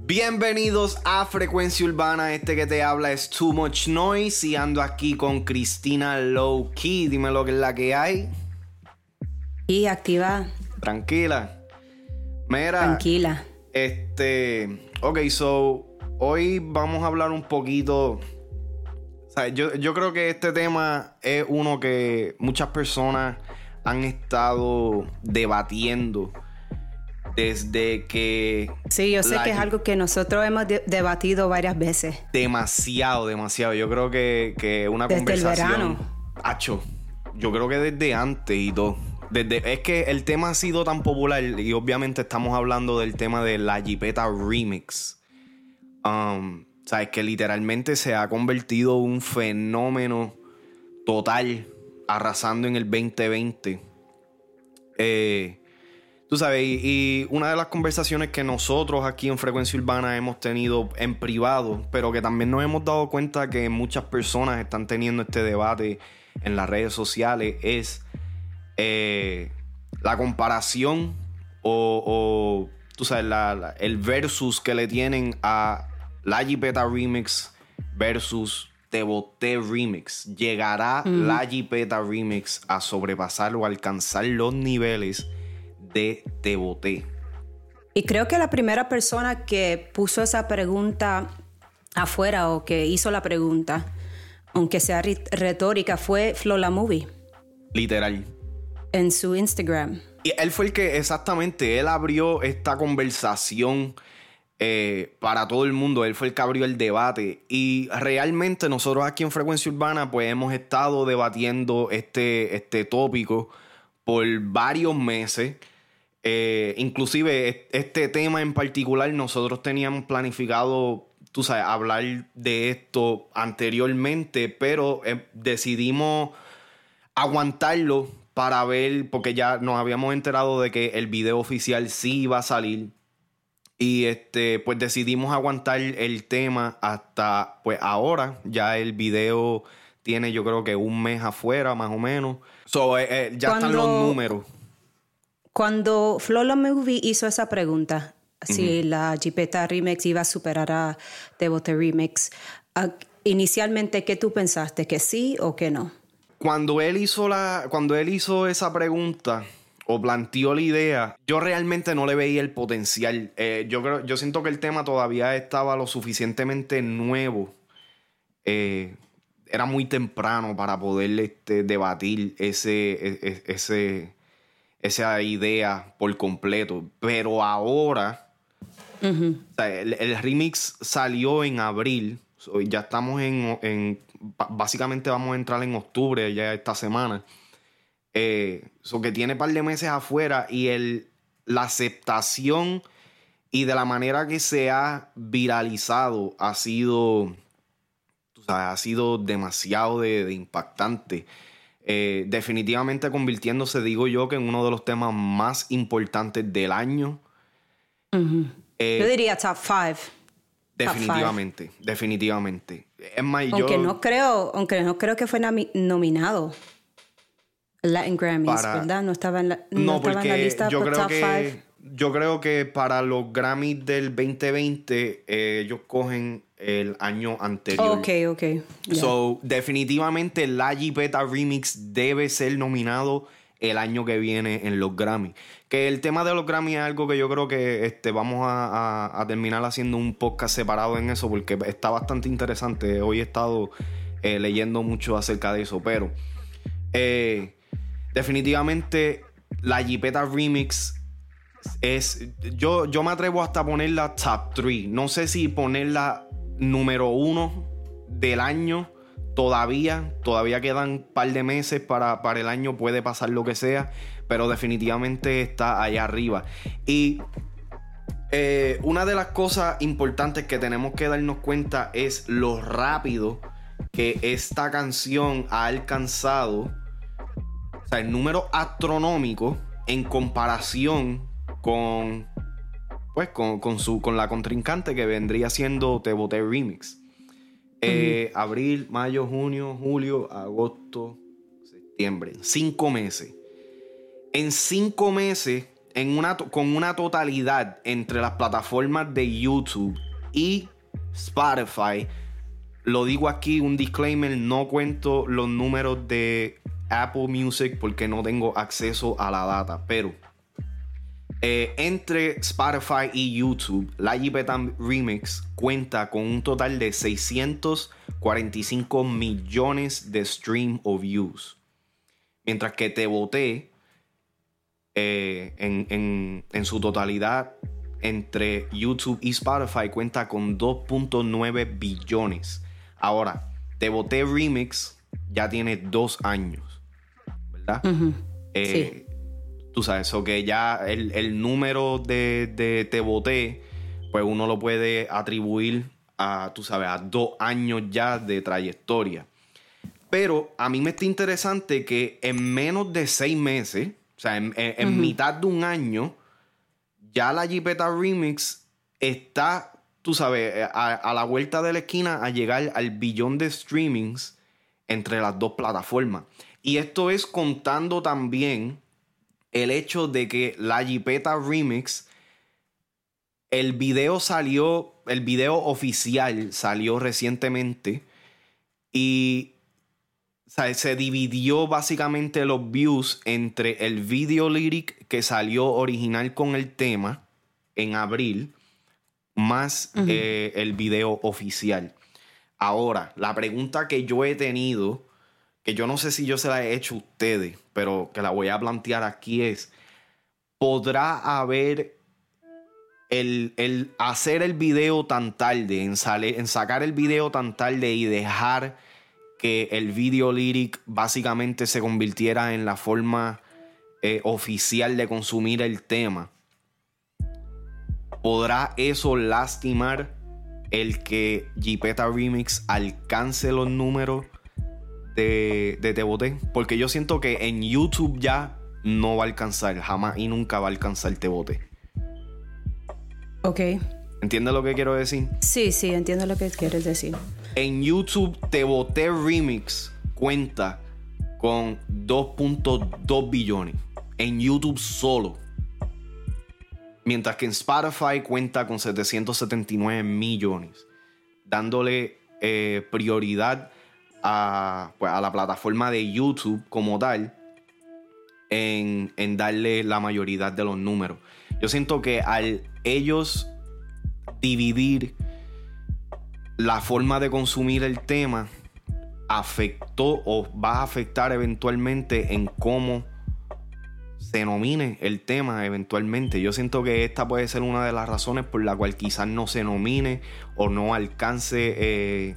Bienvenidos a Frecuencia Urbana, este que te habla es Too Much Noise y ando aquí con Cristina Low Key, dime lo que es la que hay. Y activa. Tranquila. Mira. Tranquila. Este, ok, so hoy vamos a hablar un poquito... O sea, yo, yo creo que este tema es uno que muchas personas han estado debatiendo desde que... Sí, yo sé que es algo que nosotros hemos debatido varias veces. Demasiado, demasiado. Yo creo que, que una desde conversación... el verano. Hacho, yo creo que desde antes y todo. Desde, es que el tema ha sido tan popular y obviamente estamos hablando del tema de la Jeepeta Remix. Um, Sabes que literalmente se ha convertido en un fenómeno total, arrasando en el 2020. Eh, Tú sabes, y, una de las conversaciones que nosotros aquí en Frecuencia Urbana hemos tenido en privado, pero que también nos hemos dado cuenta que muchas personas están teniendo este debate en las redes sociales, es eh, la comparación o, tú sabes, el versus que le tienen a la Jipeta Remix versus Te Boté Remix. ¿Llegará la Jipeta Remix a sobrepasar o alcanzar los niveles? de Te Boté. Y creo que la primera persona que puso esa pregunta afuera o que hizo la pregunta, aunque sea retórica, fue Flola Movie. Literal. En su Instagram. Y él fue el que, exactamente, él abrió esta conversación eh, para todo el mundo. Él fue el que abrió el debate. Y realmente nosotros aquí en Frecuencia Urbana, pues hemos estado debatiendo este, este tópico por varios meses. Eh, inclusive este tema en particular nosotros teníamos planificado, tú sabes, hablar de esto anteriormente, pero eh, decidimos aguantarlo para ver, porque ya nos habíamos enterado de que el video oficial sí iba a salir. Y este, pues decidimos aguantar el tema hasta pues ahora. Ya el video tiene yo creo que un mes afuera, más o menos. So, eh, ya están los números. Cuando Flolo Movie hizo esa pregunta, si la Jeepeta Remix iba a superar a Devote Remix, ah, inicialmente, ¿qué tú pensaste? ¿Que sí o que no? Cuando él hizo, la, cuando él hizo esa pregunta o planteó la idea, yo realmente no le veía el potencial. Eh, yo, creo, yo siento que el tema todavía estaba lo suficientemente nuevo. Eh, era muy temprano para poder este, debatir ese, e, e, ese, esa idea por completo. Pero ahora, el, remix salió en abril. ya estamos en, Básicamente vamos a entrar en octubre ya esta semana. Eh, que tiene un par de meses afuera y el, la aceptación y de la manera que se ha viralizado ha sido. ha sido demasiado de impactante. Eh, definitivamente convirtiéndose, digo yo, que en uno de los temas más importantes del año. Eh, yo diría top 5. Definitivamente, definitivamente. Es más, aunque no creo, aunque no creo que fue nominado. Latin Grammys, ¿verdad? No estaba en la, no, en la lista yo creo top que, Yo creo que para los Grammys del 2020 eh, ellos cogen el año anterior. Ok, ok. So, definitivamente la Jeepeta Remix debe ser nominado el año que viene en los Grammy. Que el tema de los Grammy es algo que yo creo que este, vamos a, terminar haciendo un podcast separado en eso porque está bastante interesante. Hoy he estado eh, leyendo mucho acerca de eso, pero eh, definitivamente la Jeepeta Remix es. Yo, yo me atrevo hasta a ponerla top 3. No sé si ponerla número uno del año. Todavía, todavía quedan un par de meses para, para el año, puede pasar lo que sea, pero definitivamente está allá arriba. Y eh, una de las cosas importantes que tenemos que darnos cuenta es lo rápido que esta canción ha alcanzado, sea, el número astronómico en comparación con pues con, su, con la contrincante que vendría siendo Te Boté Remix. Eh, abril, mayo, junio, julio, agosto, septiembre. Cinco meses. En cinco meses, en una, con una totalidad entre las plataformas de YouTube y Spotify, lo digo aquí, un disclaimer, no cuento los números de Apple Music porque no tengo acceso a la data, pero eh, entre Spotify y YouTube, la Jipetan Remix cuenta con un total de 645 millones de stream o views. Mientras que Te Boté eh, en, su totalidad entre YouTube y Spotify cuenta con 2.9 billones. Ahora, Te Boté Remix ya tiene dos años, ¿verdad? Eh, tú sabes, eso que ya el, número de, de Te Boté, pues uno lo puede atribuir a, tú sabes, a dos años ya de trayectoria. Pero a mí me está interesante que en menos de seis meses, o sea, en, mitad de un año, ya la Jeepeta Remix está, tú sabes, a, a, la vuelta de la esquina a llegar al billón de streamings entre las dos plataformas. Y esto es contando también el hecho de que la Jeepeta Remix, el video salió, el video oficial salió recientemente y se dividió básicamente los views entre el video lyric que salió original con el tema en abril, más eh, el video oficial. Ahora, la pregunta que yo he tenido, que yo no sé si yo se la he hecho a ustedes, pero que la voy a plantear aquí es, ¿podrá haber el, hacer el video tan tarde, en, en sacar el video tan tarde y dejar que el video lyric básicamente se convirtiera en la forma eh, oficial de consumir el tema? ¿Podrá eso lastimar el que Jeepeta Remix alcance los números de, de Te Boté? Porque yo siento que en YouTube ya no va a alcanzar, jamás y nunca va a alcanzar Te Boté. Ok. ¿Entiendes lo que quiero decir? Sí, sí, entiendo lo que quieres decir. En YouTube Te Boté Remix cuenta con 2.2 billones. En YouTube solo. Mientras que en Spotify cuenta con 779 millones, dándole eh, prioridad pues, a, la plataforma de YouTube como tal en, en darle la mayoría de los números. Yo siento que al ellos dividir la forma de consumir el tema, afectó o va a afectar eventualmente en cómo se nomine el tema eventualmente. Yo siento que esta puede ser una de las razones por la cual quizás no se nomine o no alcance eh,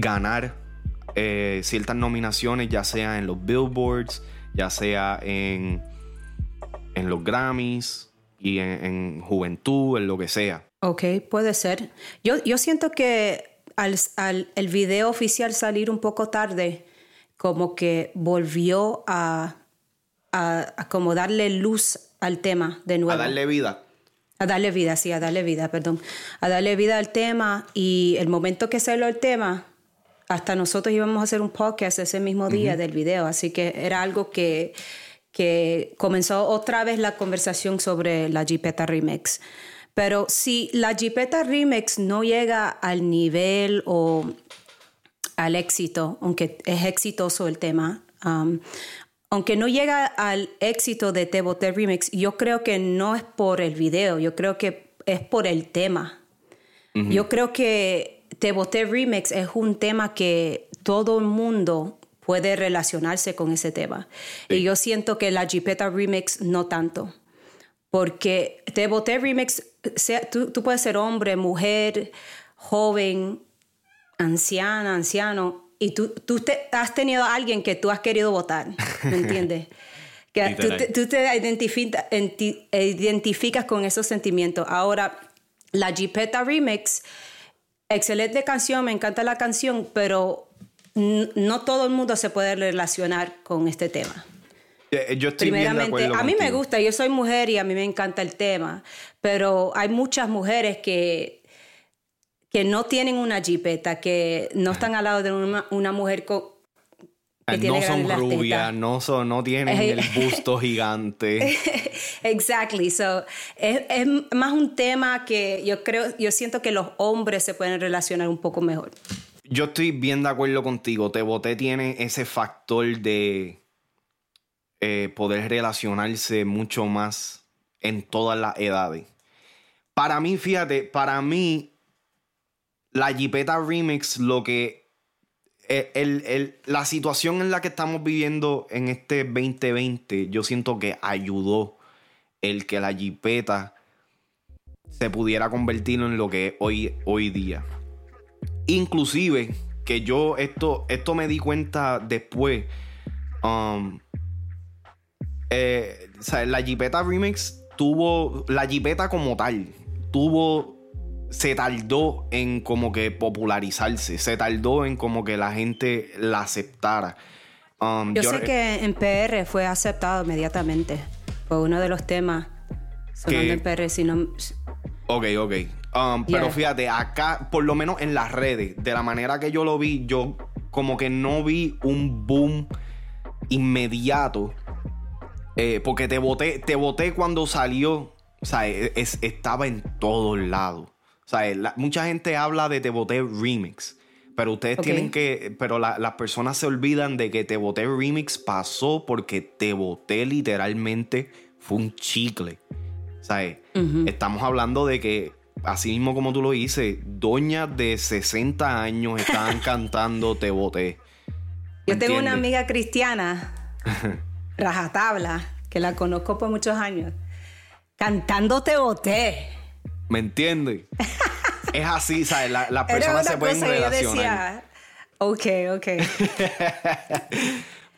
ganar eh, ciertas nominaciones, ya sea en los Billboards, ya sea en, en los Grammys y en, Juventud, en lo que sea. Ok, puede ser. Yo, yo siento que al, al el video oficial salir un poco tarde, como que volvió a a, como darle luz al tema de nuevo. A darle vida. A darle vida, sí, a darle vida, perdón. A darle vida al tema y el momento que salió el tema, hasta nosotros íbamos a hacer un podcast ese mismo día del video, así que era algo que, que comenzó otra vez la conversación sobre la Jeepeta Remix. Pero si la Jeepeta Remix no llega al nivel o al éxito, aunque es exitoso el tema, um, aunque no llega al éxito de Te Boté Remix, yo creo que no es por el video, yo creo que es por el tema. Yo creo que Te Boté Remix es un tema que todo el mundo puede relacionarse con ese tema. Y yo siento que la Jeepeta Remix no tanto. Porque Te Boté Remix, sea, tú, tú puedes ser hombre, mujer, joven, anciana, anciano, y tú, tú te, has tenido a alguien que tú has querido votar, ¿me entiendes? que tú te, tú te identificas con esos sentimientos. Ahora, la Jeepeta Remix, excelente canción, me encanta la canción, pero no todo el mundo se puede relacionar con este tema. Eh, yo estoy Primeramente, a mí me gusta, yo soy mujer y a mí me encanta el tema, pero hay muchas mujeres que que no tienen una jipeta, que no están al lado de una, mujer con, no son rubias, no, son, no tienen el busto gigante. exactly. So, es, es, más un tema que yo creo, yo siento que los hombres se pueden relacionar un poco mejor. Yo estoy bien de acuerdo contigo. Te boté tiene ese factor de eh, poder relacionarse mucho más en todas las edades. Para mí, fíjate, para mí, la Jeepeta Remix, lo que. Eh, la situación en la que estamos viviendo en este 2020, yo siento que ayudó el que la Jeepeta se pudiera convertir en lo que es hoy, hoy día. Inclusive, que yo esto, esto me di cuenta después. Um, eh, la Jeepeta Remix tuvo. La Jeepeta como tal. Tuvo. Se tardó en como que popularizarse. Se tardó en como que la gente la aceptara. Um, yo, sé que en PR fue aceptado inmediatamente. Fue uno de los temas sonando en PR. Si no... Ok, ok. Um, pero fíjate, acá, por lo menos en las redes, de la manera que yo lo vi, yo como que no vi un boom inmediato. Eh, porque te voté, te voté cuando salió. O sea, e, estaba en todos lados. Mucha gente habla de Te Voté Remix. Pero ustedes tienen que. Pero las personas se olvidan de que Te Voté Remix pasó porque Te Voté literalmente fue un chicle. Estamos hablando de que así mismo como tú lo dices, doñas de 60 años estaban cantando Te Boté. Yo tengo una amiga cristiana, rajatabla, que la conozco por muchos años, cantando Te Boté. ¿Me entiendes? es así, ¿sabes? Las la personas se pueden relacionar. ok, ok.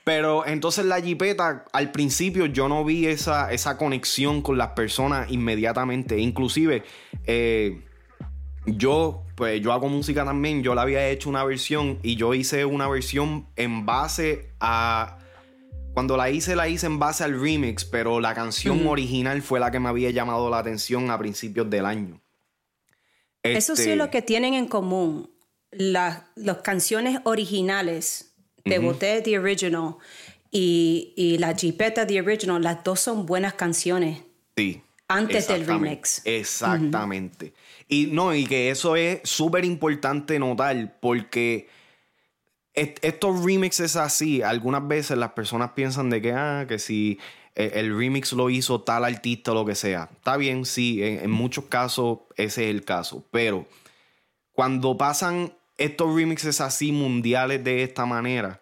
Pero entonces la jipeta, al principio yo no vi esa, esa conexión con las personas inmediatamente. Inclusive, eh, yo, pues yo hago música también, yo la había hecho una versión y yo hice una versión en base a... Cuando la hice, la hice en base al remix, pero la canción original fue la que me había llamado la atención a principios del año. Eso sí es lo este que tienen en común. las canciones originales te boté The Original y, La Jeepeta The Original, las dos son buenas canciones. Sí. Antes del remix. Exactamente. Y no, y que eso es súper importante notar porque estos remixes así, algunas veces las personas piensan de que, ah, que si eh, el remix lo hizo tal artista o lo que sea. Está bien, sí, en, muchos casos ese es el caso, pero cuando pasan estos remixes así mundiales de esta manera,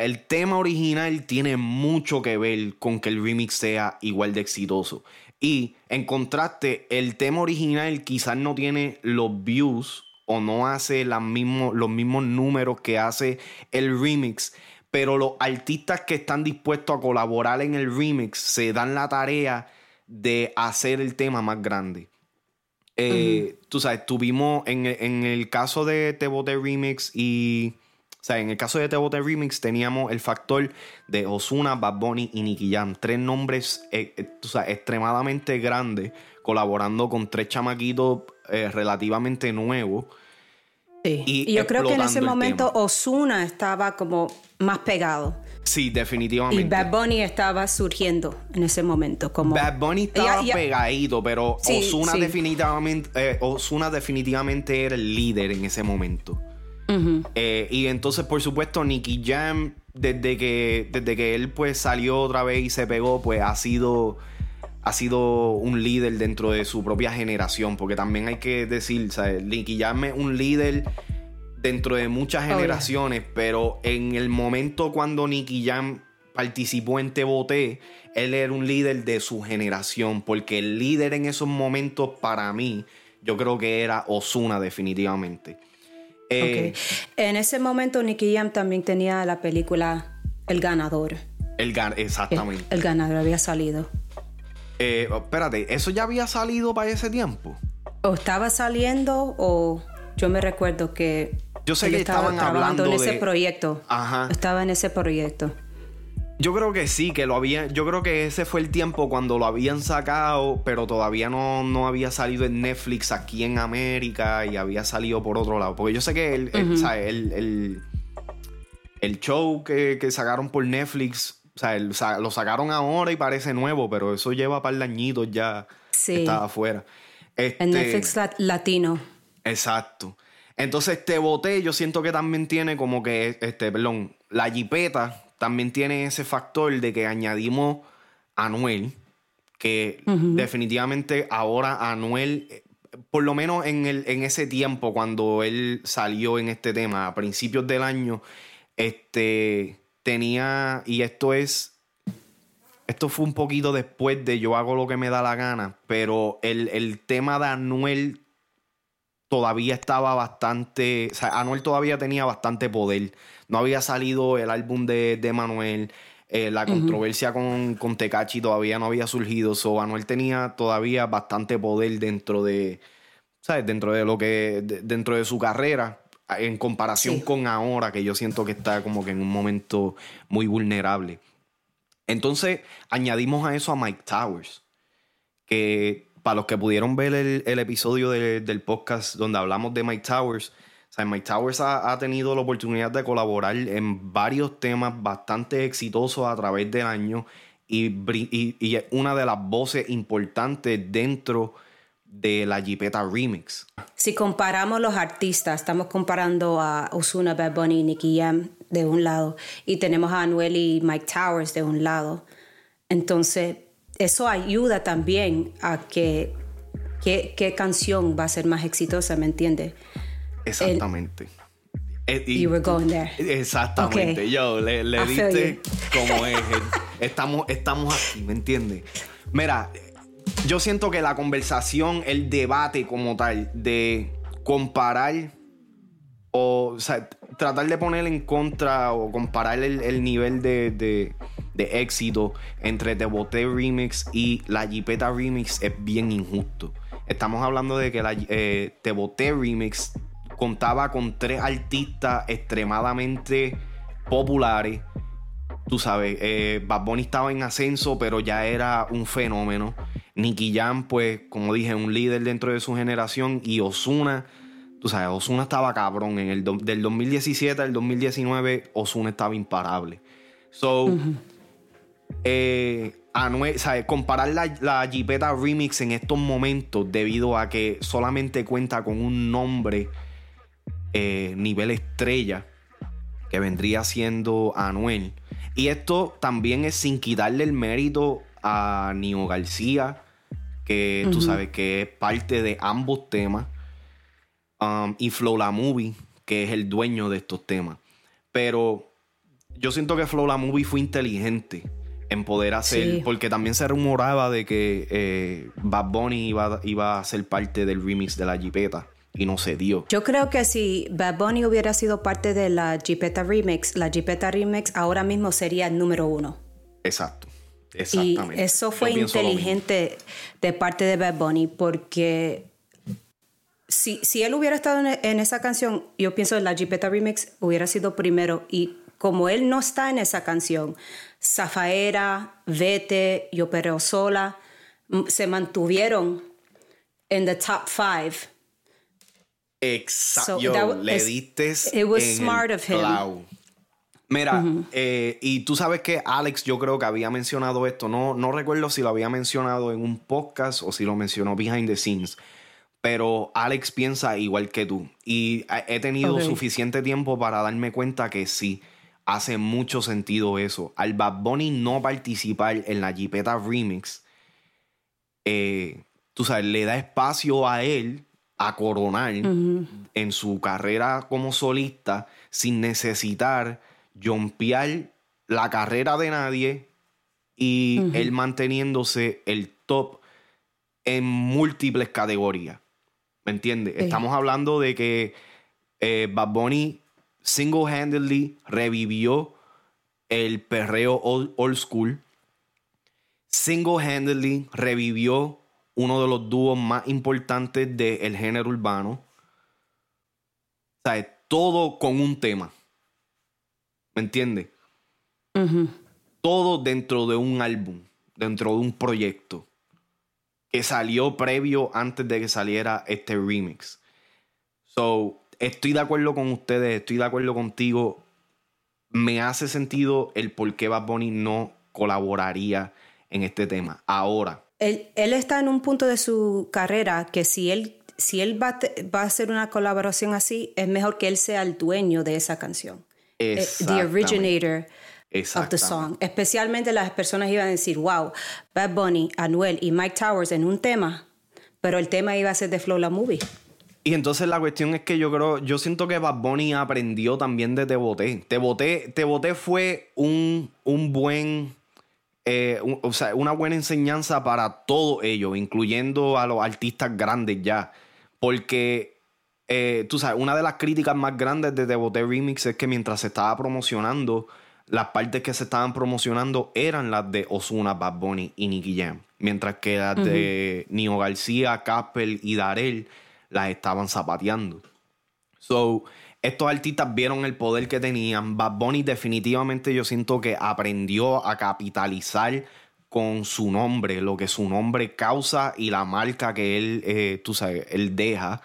el tema original tiene mucho que ver con que el remix sea igual de exitoso. Y en contraste, el tema original quizás no tiene los views o no hace los mismos números que hace el remix, pero los artistas que están dispuestos a colaborar en el remix se dan la tarea de hacer el tema más grande. Eh, tú sabes, tuvimos en, el caso de Te Bote Remix y. O sea, en el caso de Te Bote Remix teníamos el factor de Osuna, Bad Bunny y Nicky Jam. Tres nombres eh, eh, extremadamente grandes, colaborando con tres chamaquitos relativamente nuevos. Sí. Y, yo creo que en ese momento Osuna estaba como más pegado. Sí, definitivamente. Y Bad Bunny estaba surgiendo en ese momento. Como... Bad Bunny estaba pegadito, pero Ozuna, definitivamente, eh, definitivamente era el líder en ese momento. Eh, y entonces, por supuesto, Nicky Jam, desde que, desde que él pues salió otra vez y se pegó, pues ha sido, ha sido un líder dentro de su propia generación. Porque también hay que decir, ¿sabes? Nicky Jam es un líder dentro de muchas generaciones, pero en el momento cuando Nicky Jam participó en Te Boté, él era un líder de su generación, porque el líder en esos momentos para mí, yo creo que era Osuna definitivamente. Eh, en ese momento Nicky Jam también tenía la película El Ganador. El gan exactamente. El, Ganador había salido. Eh, espérate, ¿eso ya había salido para ese tiempo? O estaba saliendo o yo me recuerdo que yo sé que estaba estaban hablando en ese proyecto. Ajá. Estaba en ese proyecto. Yo creo que sí, que lo había. Yo creo que ese fue el tiempo cuando lo habían sacado, pero todavía no, no había salido en Netflix aquí en América y había salido por otro lado. Porque yo sé que el, el show que, sacaron por Netflix, o sea, lo sacaron ahora y parece nuevo, pero eso lleva par de añitos ya. Sí. Estaba afuera. Este, en Netflix latino. Exacto. Entonces, este bote yo siento que también tiene como que, este, perdón, la jipeta también tiene ese factor de que añadimos a Anuel, que definitivamente ahora Anuel, por lo menos en, el, en ese tiempo cuando él salió en este tema, a principios del año, este, tenía, y esto es, esto fue un poquito después de yo hago lo que me da la gana, pero el, el tema de Anuel todavía estaba bastante, o sea, Anuel todavía tenía bastante poder. No había salido el álbum de, de Manuel, eh, la controversia con, con Tecachi todavía no había surgido, so Anuel tenía todavía bastante poder dentro de, ¿sabes? Dentro de lo que, dentro de su carrera, en comparación con ahora, que yo siento que está como que en un momento muy vulnerable. Entonces, añadimos a eso a Mike Towers, que para los que pudieron ver el, episodio del podcast donde hablamos de Mike Towers, o Mike Towers ha, tenido la oportunidad de colaborar en varios temas bastante exitosos a través del año y, es una de las voces importantes dentro de la Jeepeta Remix. Si comparamos los artistas, estamos comparando a Osuna, Bad Bunny y Nicky Jam de un lado y tenemos a Anuel y Mike Towers de un lado. Entonces, eso ayuda también a que qué, canción va a ser más exitosa, ¿me entiendes? Exactamente. Eh, you were going there. Exactamente. Yo le, le diste como es. estamos, estamos aquí, ¿me entiendes? Mira, yo siento que la conversación, el debate como tal, de comparar o, sea, tratar de poner en contra o comparar el, nivel de de éxito entre The Boté Remix y la Jipeta Remix es bien injusto. Estamos hablando de que la eh, Te Boté Remix contaba con tres artistas extremadamente populares. Tú sabes, eh, Bad Bunny estaba en ascenso, pero ya era un fenómeno. Nicky Jam, pues, como dije, un líder dentro de su generación. Y Osuna, tú sabes, Osuna estaba cabrón. En el del 2017 al 2019, Osuna estaba imparable. So, eh, comparar la, la Jeepeta Remix en estos momentos debido a que solamente cuenta con un nombre eh, nivel estrella que vendría siendo Anuel. Y esto también es sin quitarle el mérito a Nio García, que tú sabes que es parte de ambos temas, um, y Flow La Movie, que es el dueño de estos temas. Pero yo siento que Flow La Movie fue inteligente en poder hacer, porque también se rumoraba de que eh, Bad Bunny iba, iba, a ser parte del remix de la Jeepeta y no se dio. Yo creo que si Bad Bunny hubiera sido parte de la Jeepeta remix, la Jeepeta remix ahora mismo sería el número uno. Exacto. Exactamente. Y eso fue inteligente de parte de Bad Bunny porque si, si él hubiera estado en, en, esa canción, yo pienso que la Jeepeta remix hubiera sido primero y como él no está en esa canción, Zafaera, Vete, Yo Pereo Sola, se mantuvieron en the top five. Exacto. le diste it was smart of him. Mira, eh, y tú sabes que Alex, yo creo que había mencionado esto. No, no recuerdo si lo había mencionado en un podcast o si lo mencionó behind the scenes. Pero Alex piensa igual que tú. Y he tenido suficiente tiempo para darme cuenta que sí hace mucho sentido eso. Al Bad Bunny no participar en la Jeepeta Remix, eh, tú sabes, le da espacio a él a coronar en su carrera como solista sin necesitar jumpear la carrera de nadie y él manteniéndose el top en múltiples categorías. ¿Me entiendes? Estamos hablando de que eh, Bad Bunny single-handedly revivió el perreo old, school. Single-handedly revivió uno de los dúos más importantes del género urbano. O sea, todo con un tema. ¿Me entiendes? Todo dentro de un álbum, dentro de un proyecto que salió previo antes de que saliera este remix. So, estoy de acuerdo con ustedes, estoy de acuerdo contigo me hace sentido el por qué Bad Bunny no colaboraría en este tema. Ahora. Él, él está en un punto de su carrera que si él, si él va, va, a hacer una colaboración así, es mejor que él sea el dueño de esa canción. Eh, the originator of the song. Especialmente las personas iban a decir, wow, Bad Bunny, Anuel y Mike Towers en un tema, pero el tema iba a ser de Flow la Movie. Y entonces la cuestión es que yo creo, yo siento que Bad Bunny aprendió también de Te Boté. Te Boté, Te Boté fue un, un buen, eh, o sea, una buena enseñanza para todo ello, incluyendo a los artistas grandes ya. Porque, eh, tú sabes, una de las críticas más grandes de Te Boté Remix es que mientras se estaba promocionando, las partes que se estaban promocionando eran las de Osuna, Bad Bunny y Nicky Jam. Mientras que las de Nio García, Casper y Darel las estaban zapateando. So, estos artistas vieron el poder que tenían. Bad Bunny definitivamente yo siento que aprendió a capitalizar con su nombre, lo que su nombre causa y la marca que él, eh, tú sabes, él deja.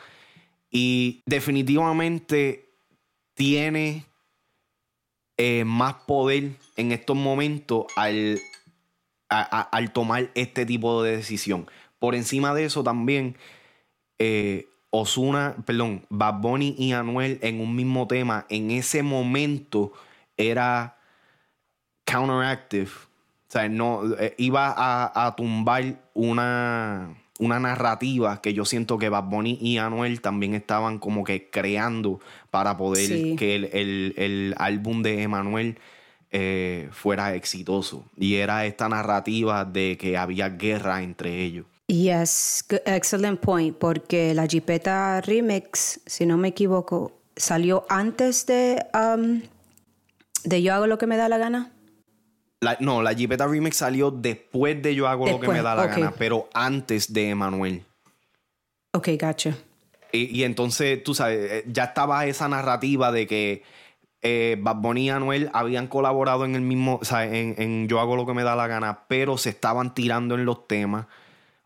Y definitivamente tiene eh, más poder en estos momentos al, al tomar este tipo de decisión. Por encima de eso también, eh, Osuna, perdón, Bad Bunny y Anuel en un mismo tema, en ese momento era counteractive. O sea, no, eh, iba a, tumbar una, una narrativa que yo siento que Bad Bunny y Anuel también estaban como que creando para poder que el, álbum de Emanuel eh, fuera exitoso. Y era esta narrativa de que había guerra entre ellos. Yes, excellent point, porque la Jipeta Remix, si no me equivoco, salió antes de, um, de Yo hago lo que me da la gana. no, la Jipeta Remix salió después de Yo hago lo que me da la gana, pero antes de Emanuel. Ok, gotcha. Y, entonces, tú sabes, eh, ya estaba esa narrativa de que eh, Bad Bunny y Anuel habían colaborado en el mismo, o sea, en, en Yo hago lo que me da la gana, pero se estaban tirando en los temas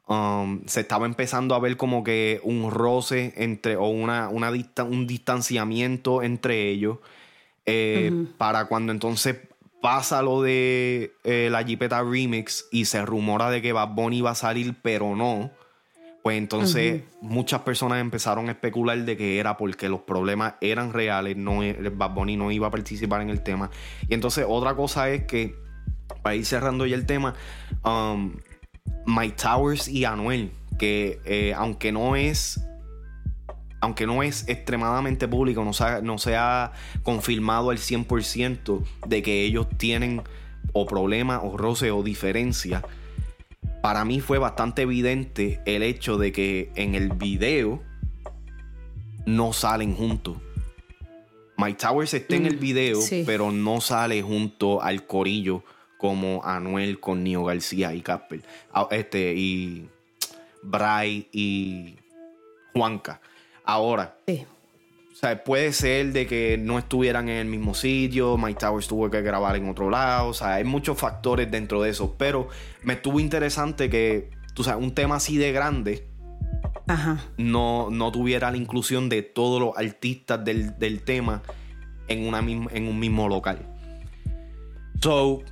Um, se estaba empezando a ver como que un roce entre o una, una un distanciamiento entre ellos. Eh, para cuando entonces pasa lo de eh, la Jeepeta Remix y se rumora de que Bad Bunny iba a salir, pero no. Pues entonces muchas personas empezaron a especular de que era porque los problemas eran reales, no, e, Bad Bunny no iba a participar en el tema. Y entonces otra cosa es que, para ir cerrando ya el tema, um, Mike Towers y Anuel, que eh, aunque no es aunque no es extremadamente público, no se, ha, no se ha confirmado al 100% de que ellos tienen o problemas o roce o diferencia, para mí fue bastante evidente el hecho de que en el video no salen juntos. Mike Towers está en el mm, video, pero no sale junto al corillo como Anuel con Nio García y Casper. Ah, este, y Bray y Juanca. Ahora. O sea, puede ser de que no estuvieran en el mismo sitio, Mike Towers tuvo que grabar en otro lado, o sea, hay muchos factores dentro de eso, pero me estuvo interesante que, tú sabes, un tema así de grande No, no tuviera la inclusión de todos los artistas del, tema en, una, en un mismo local. So,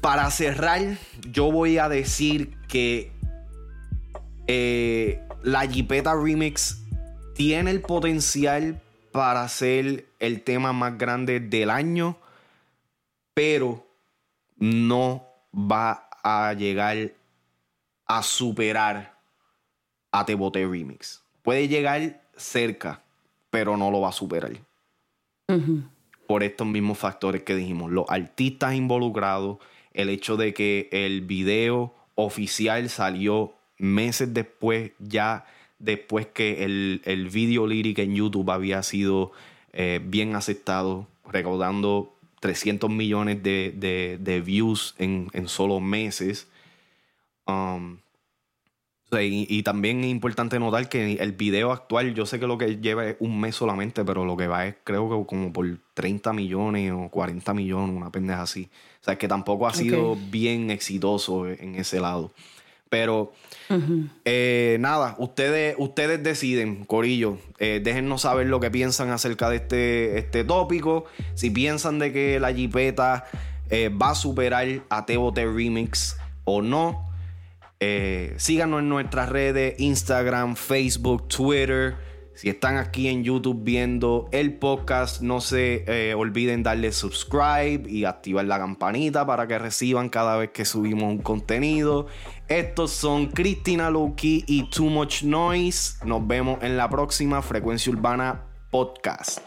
para cerrar, yo voy a decir que eh, la Jeepeta Remix tiene el potencial para ser el tema más grande del año, pero no va a llegar a superar a Tebote Remix. Puede llegar cerca, pero no lo va a superar por estos mismos factores que dijimos. Los artistas involucrados, el hecho de que el video oficial salió meses después, ya después que el, el video lírico en YouTube había sido eh, bien aceptado, recaudando 300 millones de, views en, solo meses. Um, y, también es importante notar que el video actual, yo sé que lo que lleva es un mes solamente, pero lo que va es creo que como por 30 millones o 40 millones, una pendeja así. O sea, que tampoco ha sido bien exitoso en ese lado. Pero eh, nada, ustedes, ustedes deciden, Corillo. Eh, déjennos saber lo que piensan acerca de este, este tópico. Si piensan de que la jipeta eh, va a superar a Tebote Remix o no. Síganos en nuestras redes, Instagram, Facebook, Twitter. Si están aquí en YouTube viendo el podcast, no se eh, olviden darle subscribe y activar la campanita para que reciban cada vez que subimos un contenido. Estos son Cristina Loki y Too Much Noise. Nos vemos en la próxima Frecuencia Urbana Podcast.